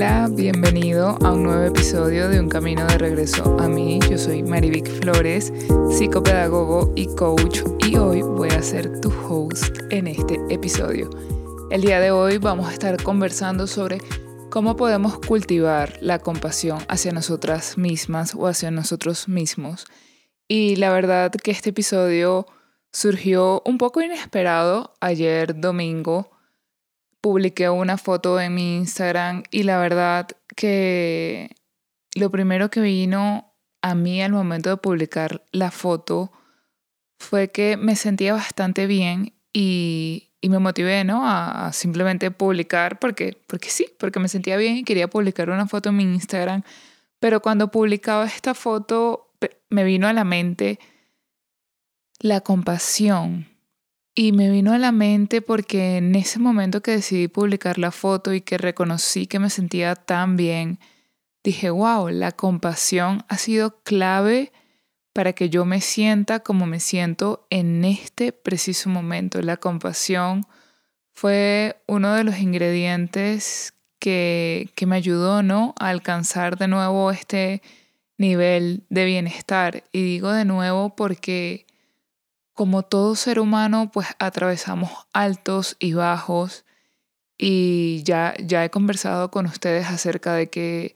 Hola, bienvenido a un nuevo episodio de Un Camino de Regreso a mí. Yo soy Marivic Flores, psicopedagogo y coach, y hoy voy a ser tu host en este episodio. El día de hoy vamos a estar conversando sobre cómo podemos cultivar la compasión hacia nosotras mismas o hacia nosotros mismos. Y la verdad que este episodio surgió un poco inesperado ayer domingo publiqué una foto en mi Instagram y la verdad que lo primero que vino a mí al momento de publicar la foto fue que me sentía bastante bien y, me motivé, ¿no? A, simplemente publicar porque, porque sí, porque me sentía bien y quería publicar una foto en mi Instagram. Pero cuando publicaba esta foto me vino a la mente la compasión y me vino a la mente porque en ese momento que decidí publicar la foto y que reconocí que me sentía tan bien, dije, wow, la compasión ha sido clave para que yo me sienta como me siento en este preciso momento. La compasión fue uno de los ingredientes que, que me ayudó ¿no? a alcanzar de nuevo este nivel de bienestar. Y digo de nuevo porque como todo ser humano, pues atravesamos altos y bajos y ya, ya he conversado con ustedes acerca de que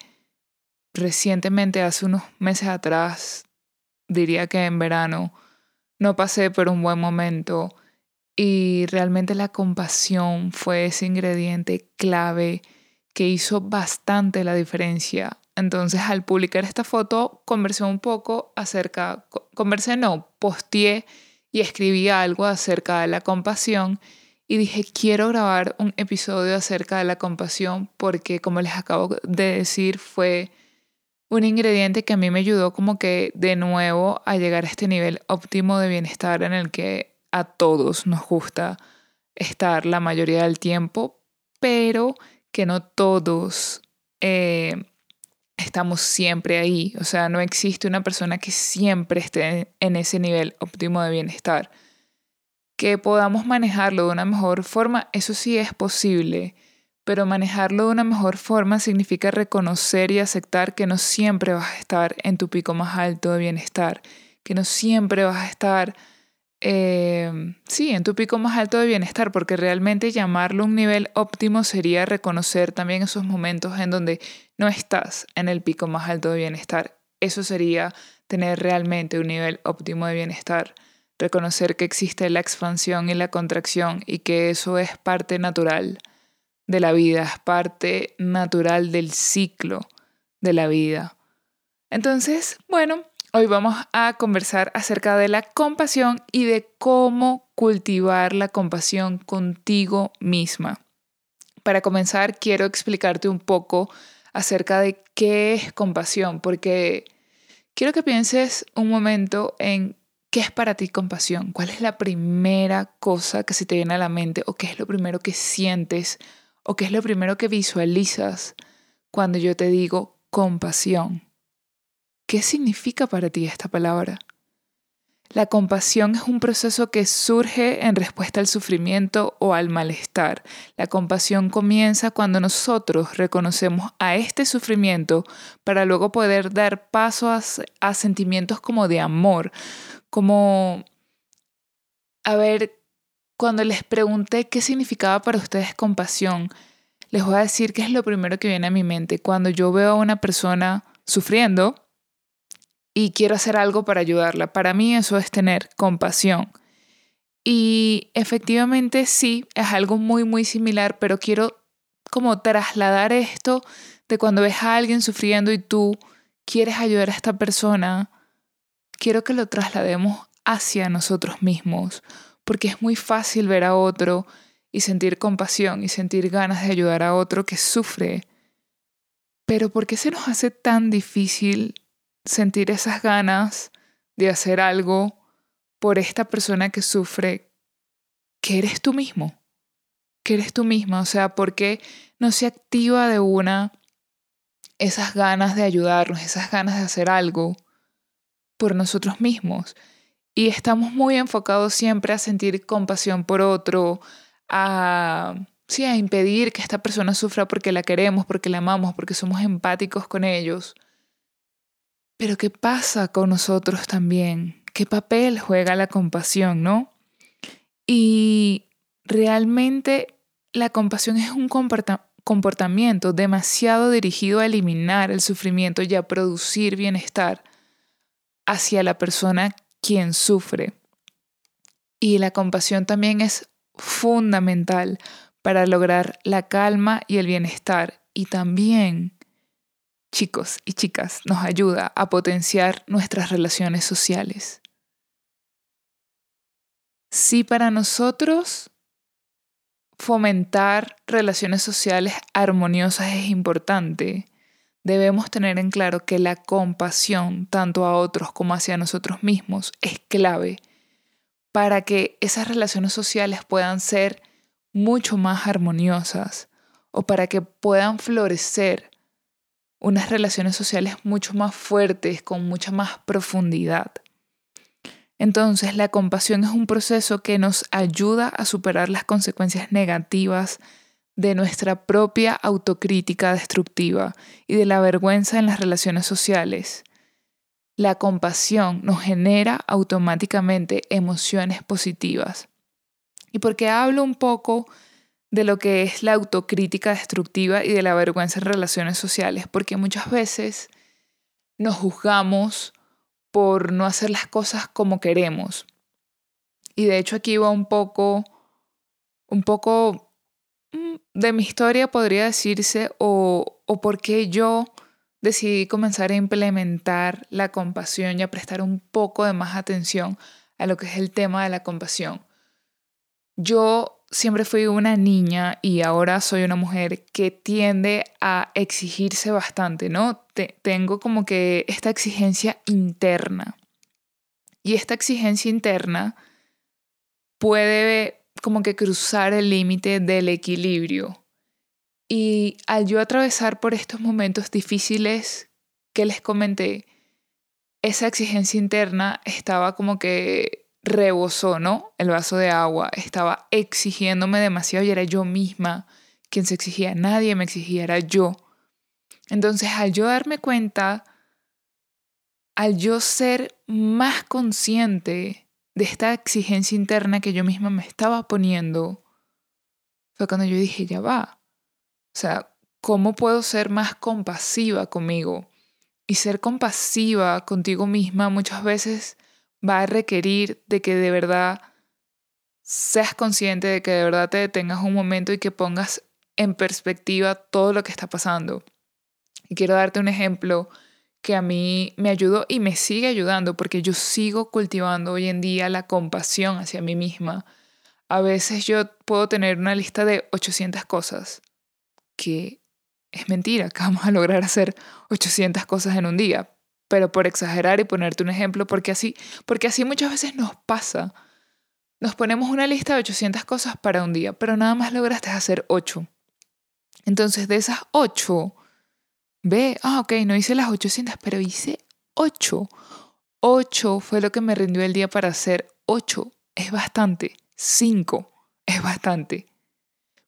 recientemente, hace unos meses atrás, diría que en verano, no pasé por un buen momento y realmente la compasión fue ese ingrediente clave que hizo bastante la diferencia. Entonces al publicar esta foto conversé un poco acerca, conversé no, posteé y escribí algo acerca de la compasión y dije, quiero grabar un episodio acerca de la compasión porque, como les acabo de decir, fue un ingrediente que a mí me ayudó como que de nuevo a llegar a este nivel óptimo de bienestar en el que a todos nos gusta estar la mayoría del tiempo, pero que no todos eh, estamos siempre ahí. O sea, no existe una persona que siempre esté en ese nivel óptimo de bienestar. Que podamos manejarlo de una mejor forma, eso sí es posible, pero manejarlo de una mejor forma significa reconocer y aceptar que no siempre vas a estar en tu pico más alto de bienestar, que no siempre vas a estar eh, sí, en tu pico más alto de bienestar, porque realmente llamarlo un nivel óptimo sería reconocer también esos momentos en donde no estás en el pico más alto de bienestar. Eso sería tener realmente un nivel óptimo de bienestar. Reconocer que existe la expansión y la contracción y que eso es parte natural de la vida, es parte natural del ciclo de la vida. Entonces, bueno, Hoy vamos a conversar acerca de la compasión y de cómo cultivar la compasión contigo misma. Para comenzar, quiero explicarte un poco acerca de qué es compasión, porque quiero que pienses un momento en qué es para ti compasión, cuál es la primera cosa que se te viene a la mente o qué es lo primero que sientes o qué es lo primero que visualizas cuando yo te digo compasión. ¿Qué significa para ti esta palabra? La compasión es un proceso que surge en respuesta al sufrimiento o al malestar. La compasión comienza cuando nosotros reconocemos a este sufrimiento para luego poder dar paso a, sentimientos como de amor, como... A ver, cuando les pregunté qué significaba para ustedes compasión, les voy a decir que es lo primero que viene a mi mente. Cuando yo veo a una persona sufriendo, y quiero hacer algo para ayudarla. Para mí eso es tener compasión. Y efectivamente sí, es algo muy, muy similar, pero quiero como trasladar esto de cuando ves a alguien sufriendo y tú quieres ayudar a esta persona, quiero que lo traslademos hacia nosotros mismos, porque es muy fácil ver a otro y sentir compasión y sentir ganas de ayudar a otro que sufre. Pero ¿por qué se nos hace tan difícil sentir esas ganas de hacer algo por esta persona que sufre, que eres tú mismo, que eres tú misma, o sea, porque no se activa de una esas ganas de ayudarnos, esas ganas de hacer algo por nosotros mismos. Y estamos muy enfocados siempre a sentir compasión por otro, a sí, a impedir que esta persona sufra porque la queremos, porque la amamos, porque somos empáticos con ellos. Pero ¿qué pasa con nosotros también? ¿Qué papel juega la compasión, no? Y realmente la compasión es un comportamiento demasiado dirigido a eliminar el sufrimiento y a producir bienestar hacia la persona quien sufre. Y la compasión también es fundamental para lograr la calma y el bienestar. Y también, chicos y chicas, nos ayuda a potenciar nuestras relaciones sociales. Si para nosotros fomentar relaciones sociales armoniosas es importante, debemos tener en claro que la compasión, tanto a otros como hacia nosotros mismos, es clave para que esas relaciones sociales puedan ser mucho más armoniosas o para que puedan florecer unas relaciones sociales mucho más fuertes, con mucha más profundidad. Entonces, la compasión es un proceso que nos ayuda a superar las consecuencias negativas de nuestra propia autocrítica destructiva y de la vergüenza en las relaciones sociales. La compasión nos genera automáticamente emociones positivas. ¿Y por qué hablo un poco de lo que es la autocrítica destructiva y de la vergüenza en relaciones sociales? Porque muchas veces nos juzgamos por no hacer las cosas como queremos. Y de hecho aquí va un poco, un poco mm, de mi historia, podría decirse, o, o por qué yo decidí comenzar a implementar la compasión y a prestar un poco de más atención a lo que es el tema de la compasión. Yo siempre fui una niña y ahora soy una mujer que tiende a exigirse bastante, ¿no? tengo como que esta exigencia interna. Y esta exigencia interna puede como que cruzar el límite del equilibrio. Y al yo atravesar por estos momentos difíciles que les comenté, esa exigencia interna estaba como que rebosó, ¿no? El vaso de agua. Estaba exigiéndome demasiado y era yo misma quien se exigía. Nadie me exigía, era yo. Entonces, al yo darme cuenta, al yo ser más consciente de esta exigencia interna que yo misma me estaba poniendo, fue cuando yo dije, ya va. O sea, ¿cómo puedo ser más compasiva conmigo? Y ser compasiva contigo misma muchas veces va a requerir de que de verdad seas consciente de que de verdad te detengas un momento y que pongas en perspectiva todo lo que está pasando. Y quiero darte un ejemplo que a mí me ayudó y me sigue ayudando porque yo sigo cultivando hoy en día la compasión hacia mí misma. A veces yo puedo tener una lista de 800 cosas, que es mentira que vamos a lograr hacer 800 cosas en un día, pero por exagerar y ponerte un ejemplo, porque así, porque así muchas veces nos pasa. Nos ponemos una lista de 800 cosas para un día, pero nada más lograste hacer 8. Entonces, de esas 8, ve, ah, ok, no hice las 800, pero hice 8. 8 fue lo que me rindió el día para hacer 8. Es bastante. 5 es bastante.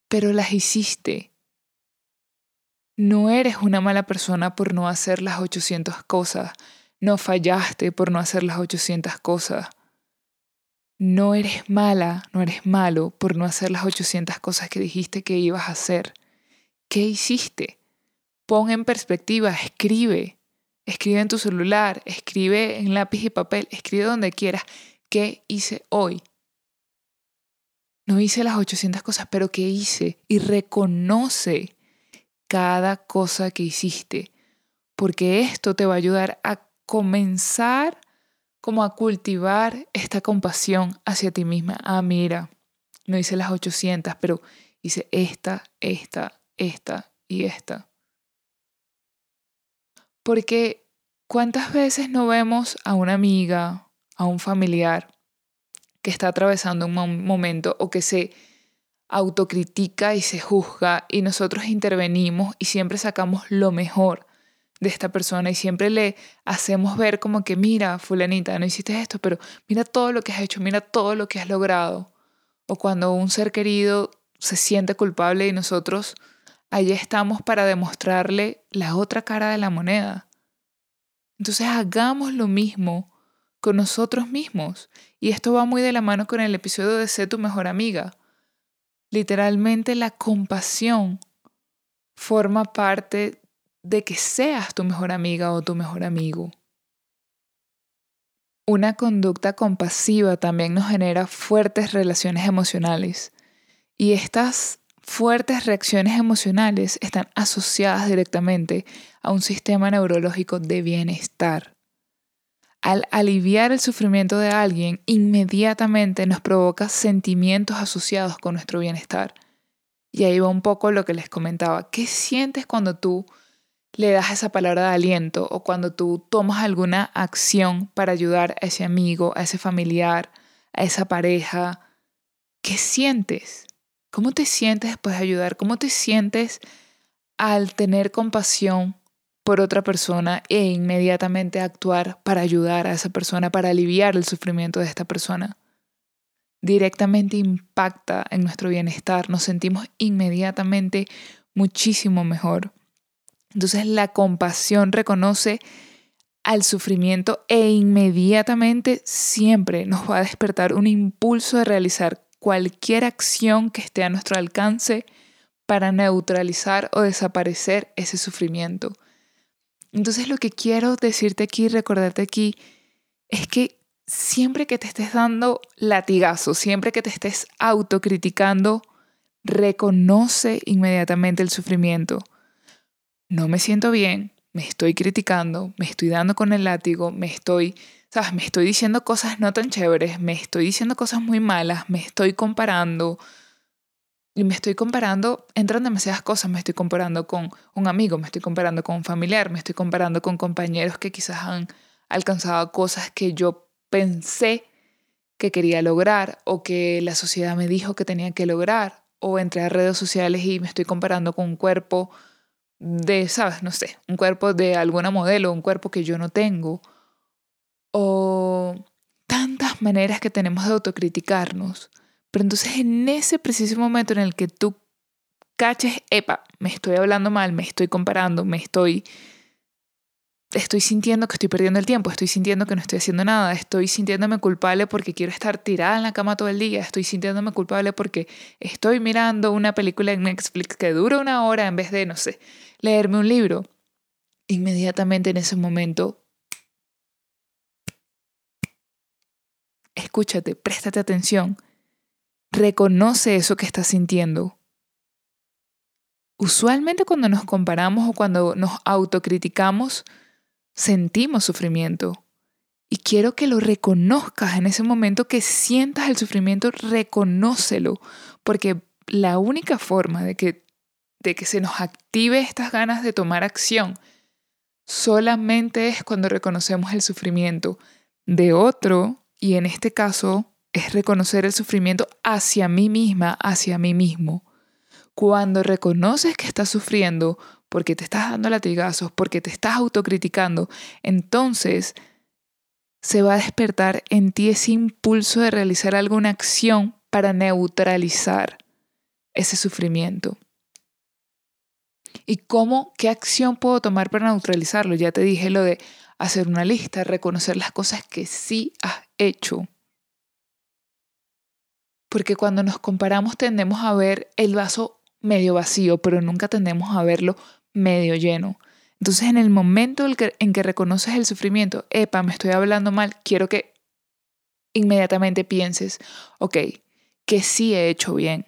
Pero las hiciste. No eres una mala persona por no hacer las 800 cosas. No fallaste por no hacer las 800 cosas. No eres mala, no eres malo por no hacer las 800 cosas que dijiste que ibas a hacer. ¿Qué hiciste? Pon en perspectiva, escribe. Escribe en tu celular, escribe en lápiz y papel, escribe donde quieras. ¿Qué hice hoy? No hice las 800 cosas, pero ¿qué hice? Y reconoce cada cosa que hiciste, porque esto te va a ayudar a comenzar como a cultivar esta compasión hacia ti misma. Ah, mira, no hice las 800, pero hice esta, esta, esta y esta. Porque ¿cuántas veces no vemos a una amiga, a un familiar que está atravesando un momento o que se autocritica y se juzga y nosotros intervenimos y siempre sacamos lo mejor de esta persona y siempre le hacemos ver como que mira, fulanita, no hiciste esto, pero mira todo lo que has hecho, mira todo lo que has logrado. O cuando un ser querido se siente culpable y nosotros allí estamos para demostrarle la otra cara de la moneda. Entonces hagamos lo mismo con nosotros mismos. Y esto va muy de la mano con el episodio de Sé tu mejor amiga. Literalmente la compasión forma parte de que seas tu mejor amiga o tu mejor amigo. Una conducta compasiva también nos genera fuertes relaciones emocionales y estas fuertes reacciones emocionales están asociadas directamente a un sistema neurológico de bienestar. Al aliviar el sufrimiento de alguien, inmediatamente nos provoca sentimientos asociados con nuestro bienestar. Y ahí va un poco lo que les comentaba. ¿Qué sientes cuando tú le das esa palabra de aliento o cuando tú tomas alguna acción para ayudar a ese amigo, a ese familiar, a esa pareja? ¿Qué sientes? ¿Cómo te sientes después de ayudar? ¿Cómo te sientes al tener compasión por otra persona e inmediatamente actuar para ayudar a esa persona, para aliviar el sufrimiento de esta persona? Directamente impacta en nuestro bienestar, nos sentimos inmediatamente muchísimo mejor. Entonces la compasión reconoce al sufrimiento e inmediatamente siempre nos va a despertar un impulso de realizar cualquier acción que esté a nuestro alcance para neutralizar o desaparecer ese sufrimiento. Entonces lo que quiero decirte aquí, recordarte aquí, es que siempre que te estés dando latigazo, siempre que te estés autocriticando, reconoce inmediatamente el sufrimiento. No me siento bien, me estoy criticando, me estoy dando con el látigo, me estoy ¿sabes? Me estoy diciendo cosas no tan chéveres, me estoy diciendo cosas muy malas, me estoy comparando. Y me estoy comparando, entran demasiadas cosas, me estoy comparando con un amigo, me estoy comparando con un familiar, me estoy comparando con compañeros que quizás han alcanzado cosas que yo pensé que quería lograr o que la sociedad me dijo que tenía que lograr. O entré a redes sociales y me estoy comparando con un cuerpo de, ¿sabes? No sé, un cuerpo de alguna modelo, un cuerpo que yo no tengo o tantas maneras que tenemos de autocriticarnos. Pero entonces en ese preciso momento en el que tú caches, epa, me estoy hablando mal, me estoy comparando, me estoy estoy sintiendo que estoy perdiendo el tiempo, estoy sintiendo que no estoy haciendo nada, estoy sintiéndome culpable porque quiero estar tirada en la cama todo el día, estoy sintiéndome culpable porque estoy mirando una película en Netflix que dura una hora en vez de, no sé, leerme un libro. Inmediatamente en ese momento escúchate, préstate atención, reconoce eso que estás sintiendo. Usualmente cuando nos comparamos o cuando nos autocriticamos, sentimos sufrimiento. Y quiero que lo reconozcas en ese momento que sientas el sufrimiento, reconócelo, porque la única forma de que, de que se nos active estas ganas de tomar acción solamente es cuando reconocemos el sufrimiento de otro y en este caso es reconocer el sufrimiento hacia mí misma, hacia mí mismo. Cuando reconoces que estás sufriendo porque te estás dando latigazos, porque te estás autocriticando, entonces se va a despertar en ti ese impulso de realizar alguna acción para neutralizar ese sufrimiento. ¿Y cómo, qué acción puedo tomar para neutralizarlo? Ya te dije lo de hacer una lista, reconocer las cosas que sí has hecho. Porque cuando nos comparamos tendemos a ver el vaso medio vacío, pero nunca tendemos a verlo medio lleno. Entonces en el momento en que, reconoces el sufrimiento, epa, me estoy hablando mal, quiero que inmediatamente pienses, ok, que sí he hecho bien.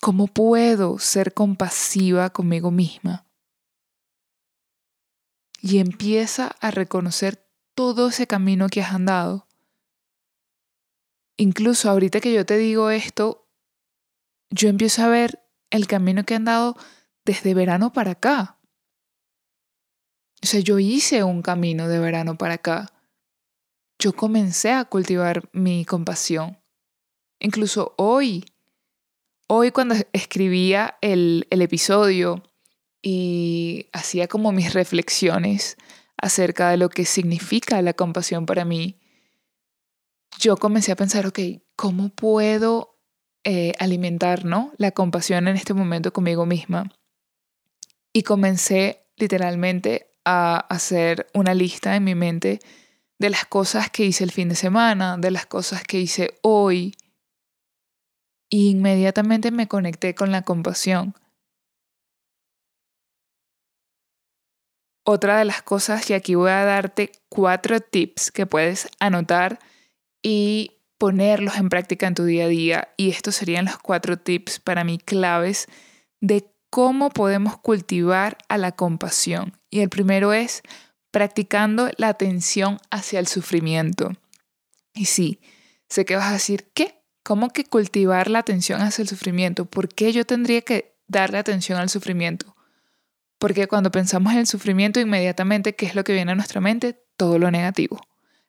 ¿Cómo puedo ser compasiva conmigo misma? y empieza a reconocer todo ese camino que has andado. Incluso ahorita que yo te digo esto, yo empiezo a ver el camino que he andado desde verano para acá. O sea, yo hice un camino de verano para acá. Yo comencé a cultivar mi compasión. Incluso hoy, hoy cuando escribía el, el episodio, y hacía como mis reflexiones acerca de lo que significa la compasión para mí, yo comencé a pensar, ok, ¿cómo puedo eh, alimentar ¿no? la compasión en este momento conmigo misma. Y comencé literalmente a hacer una lista en mi mente de las cosas que hice el fin de semana, de las cosas que hice hoy. Y inmediatamente me conecté con la compasión. Otra de las cosas, y aquí voy a darte cuatro tips que puedes anotar y ponerlos en práctica en tu día a día. Y estos serían los cuatro tips para mí claves de cómo podemos cultivar a la compasión. Y el primero es practicando la atención hacia el sufrimiento. Y sí, sé que vas a decir, ¿qué? ¿Cómo que cultivar la atención hacia el sufrimiento? ¿Por qué yo tendría que darle atención al sufrimiento? Porque cuando pensamos en el sufrimiento, inmediatamente, ¿qué es lo que viene a nuestra mente? Todo lo negativo.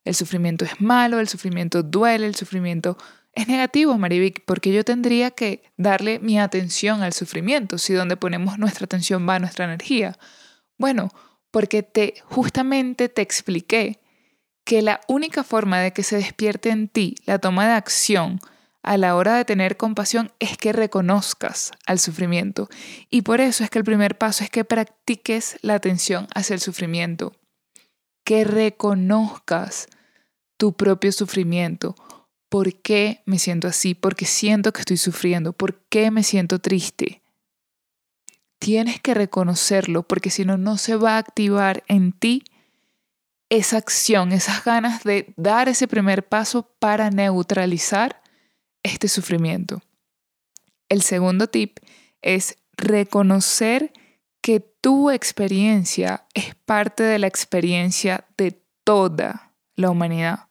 El sufrimiento es malo, el sufrimiento duele, el sufrimiento es negativo, Marivic, porque yo tendría que darle mi atención al sufrimiento, si donde ponemos nuestra atención va nuestra energía. Bueno, porque te justamente te expliqué que la única forma de que se despierte en ti la toma de acción a la hora de tener compasión es que reconozcas al sufrimiento. Y por eso es que el primer paso es que practiques la atención hacia el sufrimiento. Que reconozcas tu propio sufrimiento. ¿Por qué me siento así? Porque siento que estoy sufriendo. ¿Por qué me siento triste? Tienes que reconocerlo porque si no, no se va a activar en ti esa acción, esas ganas de dar ese primer paso para neutralizar este sufrimiento. El segundo tip es reconocer que tu experiencia es parte de la experiencia de toda la humanidad.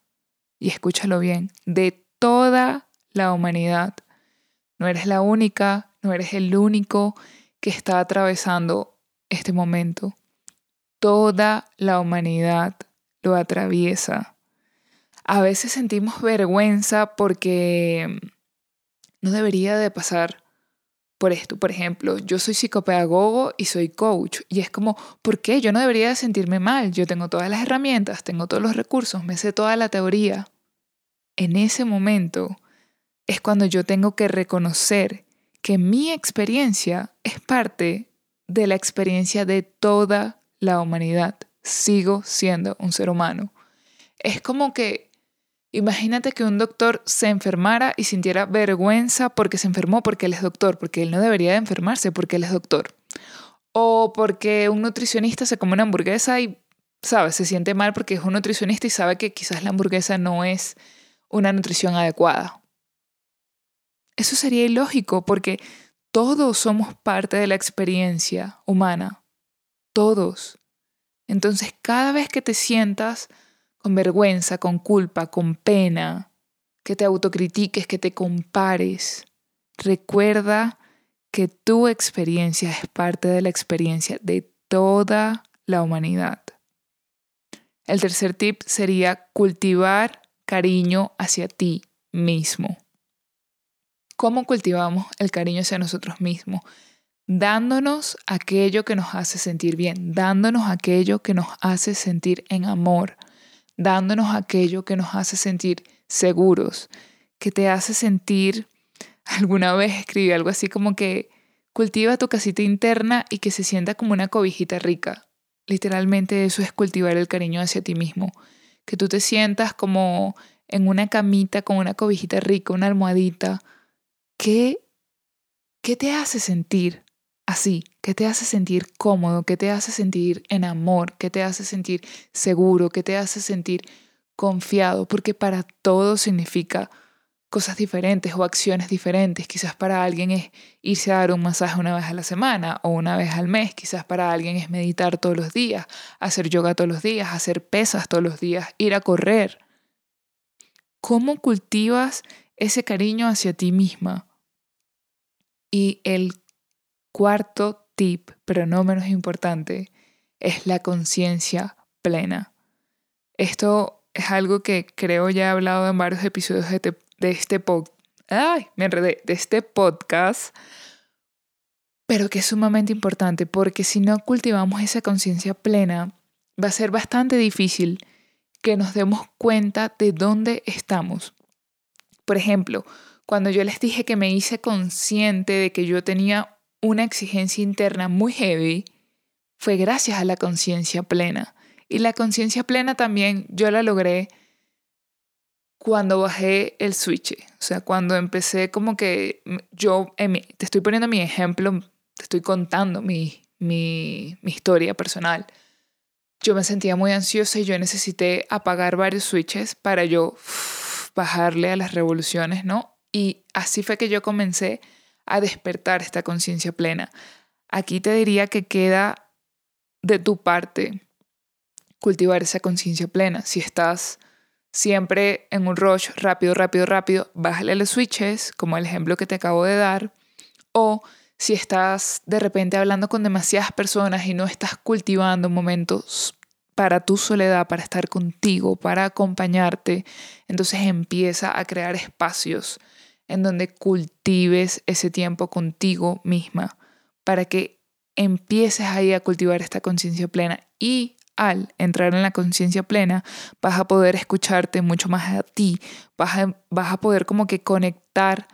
Y escúchalo bien, de toda la humanidad. No eres la única, no eres el único que está atravesando este momento. Toda la humanidad lo atraviesa a veces sentimos vergüenza porque no debería de pasar por esto. Por ejemplo, yo soy psicopedagogo y soy coach y es como, ¿por qué? Yo no debería de sentirme mal. Yo tengo todas las herramientas, tengo todos los recursos, me sé toda la teoría. En ese momento es cuando yo tengo que reconocer que mi experiencia es parte de la experiencia de toda la humanidad. Sigo siendo un ser humano. Es como que Imagínate que un doctor se enfermara y sintiera vergüenza porque se enfermó, porque él es doctor, porque él no debería de enfermarse porque él es doctor. O porque un nutricionista se come una hamburguesa y, ¿sabes? Se siente mal porque es un nutricionista y sabe que quizás la hamburguesa no es una nutrición adecuada. Eso sería ilógico porque todos somos parte de la experiencia humana. Todos. Entonces, cada vez que te sientas con vergüenza, con culpa, con pena, que te autocritiques, que te compares. Recuerda que tu experiencia es parte de la experiencia de toda la humanidad. El tercer tip sería cultivar cariño hacia ti mismo. ¿Cómo cultivamos el cariño hacia nosotros mismos? Dándonos aquello que nos hace sentir bien, dándonos aquello que nos hace sentir en amor, dándonos aquello que nos hace sentir seguros, que te hace sentir, alguna vez escribí algo así como que cultiva tu casita interna y que se sienta como una cobijita rica. Literalmente eso es cultivar el cariño hacia ti mismo, que tú te sientas como en una camita con una cobijita rica, una almohadita. ¿Qué, qué te hace sentir? Así, que te hace sentir cómodo, que te hace sentir en amor, que te hace sentir seguro, que te hace sentir confiado, porque para todos significa cosas diferentes o acciones diferentes. Quizás para alguien es irse a dar un masaje una vez a la semana o una vez al mes. Quizás para alguien es meditar todos los días, hacer yoga todos los días, hacer pesas todos los días, ir a correr. ¿Cómo cultivas ese cariño hacia ti misma? Y el Cuarto tip, pero no menos importante, es la conciencia plena. Esto es algo que creo ya he hablado en varios episodios de, este Ay, me enredé, de este podcast, pero que es sumamente importante porque si no cultivamos esa conciencia plena, va a ser bastante difícil que nos demos cuenta de dónde estamos. Por ejemplo, cuando yo les dije que me hice consciente de que yo tenía una exigencia interna muy heavy, fue gracias a la conciencia plena. Y la conciencia plena también yo la logré cuando bajé el switch. O sea, cuando empecé como que yo, te estoy poniendo mi ejemplo, te estoy contando mi, mi, historia personal. Yo me sentía muy ansiosa y yo necesité apagar varios switches para yo bajarle a las revoluciones, ¿no? Y así fue que yo comencé a despertar esta conciencia plena. Aquí te diría que queda de tu parte cultivar esa conciencia plena. Si estás siempre en un rush rápido, rápido, rápido, bájale los switches, como el ejemplo que te acabo de dar. O si estás de repente hablando con demasiadas personas y no estás cultivando momentos para tu soledad, para estar contigo, para acompañarte, entonces empieza a crear espacios en donde cultives ese tiempo contigo misma para que empieces ahí a cultivar esta conciencia plena y al entrar en la conciencia plena vas a poder escucharte mucho más a ti, vas a, vas a poder como que conectar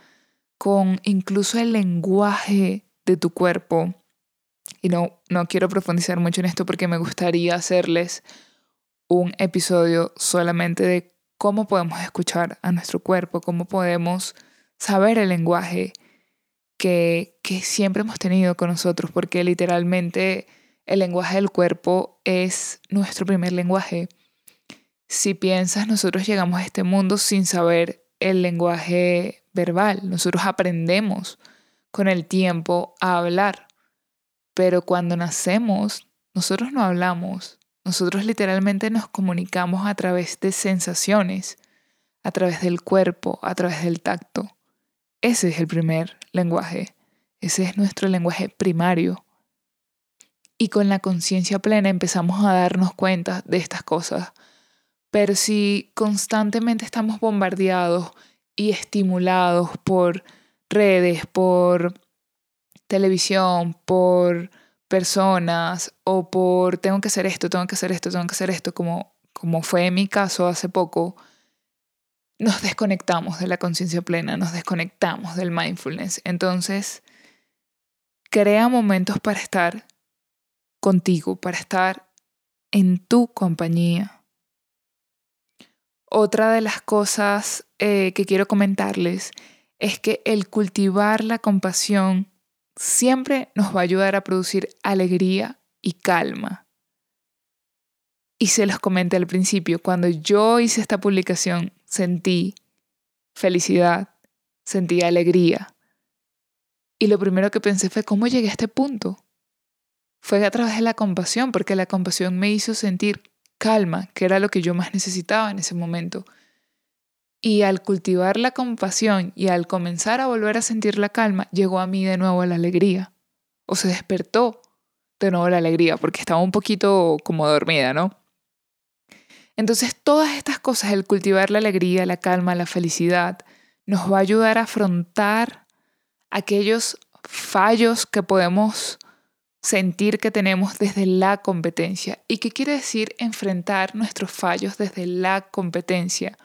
con incluso el lenguaje de tu cuerpo. Y no, no quiero profundizar mucho en esto porque me gustaría hacerles un episodio solamente de cómo podemos escuchar a nuestro cuerpo, cómo podemos saber el lenguaje que, que siempre hemos tenido con nosotros, porque literalmente el lenguaje del cuerpo es nuestro primer lenguaje. Si piensas, nosotros llegamos a este mundo sin saber el lenguaje verbal. Nosotros aprendemos con el tiempo a hablar. Pero cuando nacemos, nosotros no hablamos. Nosotros literalmente nos comunicamos a través de sensaciones, a través del cuerpo, a través del tacto. Ese es el primer lenguaje. Ese es nuestro lenguaje primario. Y con la conciencia plena empezamos a darnos cuenta de estas cosas. Pero si constantemente estamos bombardeados y estimulados por redes, por televisión, por personas o por tengo que hacer esto, tengo que hacer esto, tengo que hacer esto, como, como fue mi caso hace poco, nos desconectamos de la conciencia plena, nos desconectamos del mindfulness. Entonces, crea momentos para estar contigo, para estar en tu compañía. Otra de las cosas eh, que quiero comentarles es que el cultivar la compasión siempre nos va a ayudar a producir alegría y calma. Y se los comenté al principio, cuando yo hice esta publicación sentí felicidad, sentí alegría. Y lo primero que pensé fue, ¿cómo llegué a este punto? Fue a través de la compasión, porque la compasión me hizo sentir calma, que era lo que yo más necesitaba en ese momento. Y al cultivar la compasión y al comenzar a volver a sentir la calma, llegó a mí de nuevo la alegría. O se despertó de nuevo la alegría, porque estaba un poquito como dormida, ¿no? Entonces todas estas cosas, el cultivar la alegría, la calma, la felicidad, nos va a ayudar a afrontar aquellos fallos que podemos sentir que tenemos desde la competencia. ¿Y qué quiere decir enfrentar nuestros fallos desde la competencia?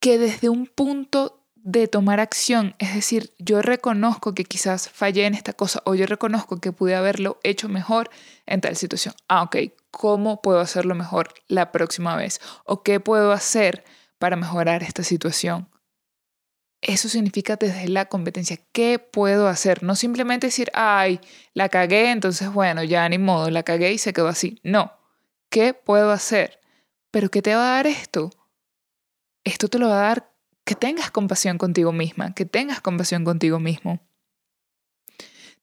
Que desde un punto de tomar acción, es decir, yo reconozco que quizás fallé en esta cosa o yo reconozco que pude haberlo hecho mejor en tal situación. Ah, ok, ¿cómo puedo hacerlo mejor la próxima vez? ¿O qué puedo hacer para mejorar esta situación? Eso significa desde la competencia, ¿qué puedo hacer? No simplemente decir, ay, la cagué, entonces bueno, ya ni modo, la cagué y se quedó así. No, ¿qué puedo hacer? Pero ¿qué te va a dar esto? Esto te lo va a dar que tengas compasión contigo misma, que tengas compasión contigo mismo.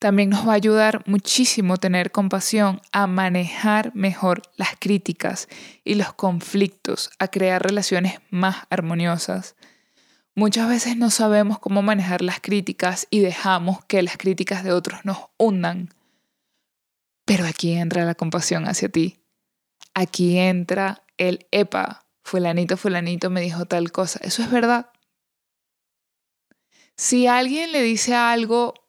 También nos va a ayudar muchísimo tener compasión a manejar mejor las críticas y los conflictos, a crear relaciones más armoniosas. Muchas veces no sabemos cómo manejar las críticas y dejamos que las críticas de otros nos hundan. Pero aquí entra la compasión hacia ti. Aquí entra el EPA. Fulanito, fulanito me dijo tal cosa. Eso es verdad. Si alguien le dice algo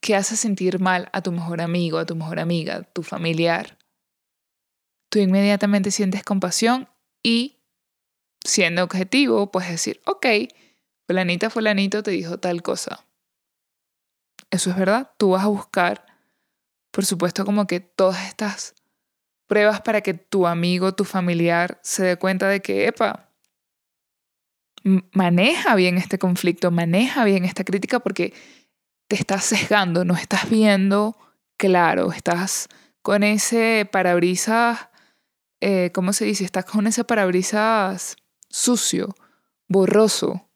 que hace sentir mal a tu mejor amigo, a tu mejor amiga, tu familiar, tú inmediatamente sientes compasión y siendo objetivo, puedes decir, ok, fulanita, fulanito te dijo tal cosa. Eso es verdad, tú vas a buscar, por supuesto, como que todas estas pruebas para que tu amigo, tu familiar se dé cuenta de que, epa, maneja bien este conflicto, maneja bien esta crítica porque te estás sesgando, no estás viendo claro, estás con ese parabrisas, eh, ¿cómo se dice? Estás con ese parabrisas sucio, borroso.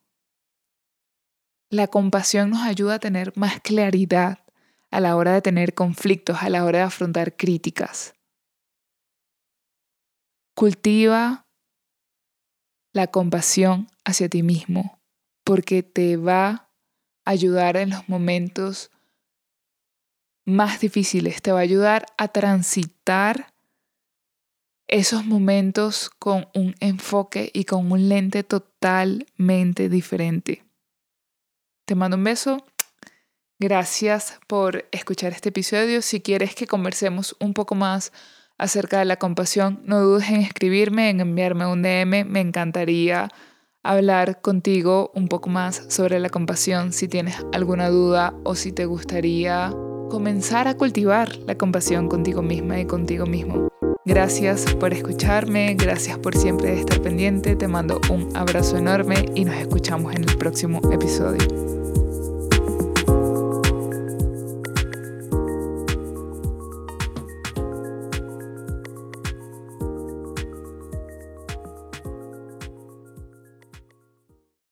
La compasión nos ayuda a tener más claridad a la hora de tener conflictos, a la hora de afrontar críticas. Cultiva la compasión hacia ti mismo porque te va ayudar en los momentos más difíciles, te va a ayudar a transitar esos momentos con un enfoque y con un lente totalmente diferente. Te mando un beso. Gracias por escuchar este episodio. Si quieres que conversemos un poco más acerca de la compasión, no dudes en escribirme, en enviarme un DM. Me encantaría hablar contigo un poco más sobre la compasión si tienes alguna duda o si te gustaría comenzar a cultivar la compasión contigo misma y contigo mismo. Gracias por escucharme, gracias por siempre estar pendiente, te mando un abrazo enorme y nos escuchamos en el próximo episodio.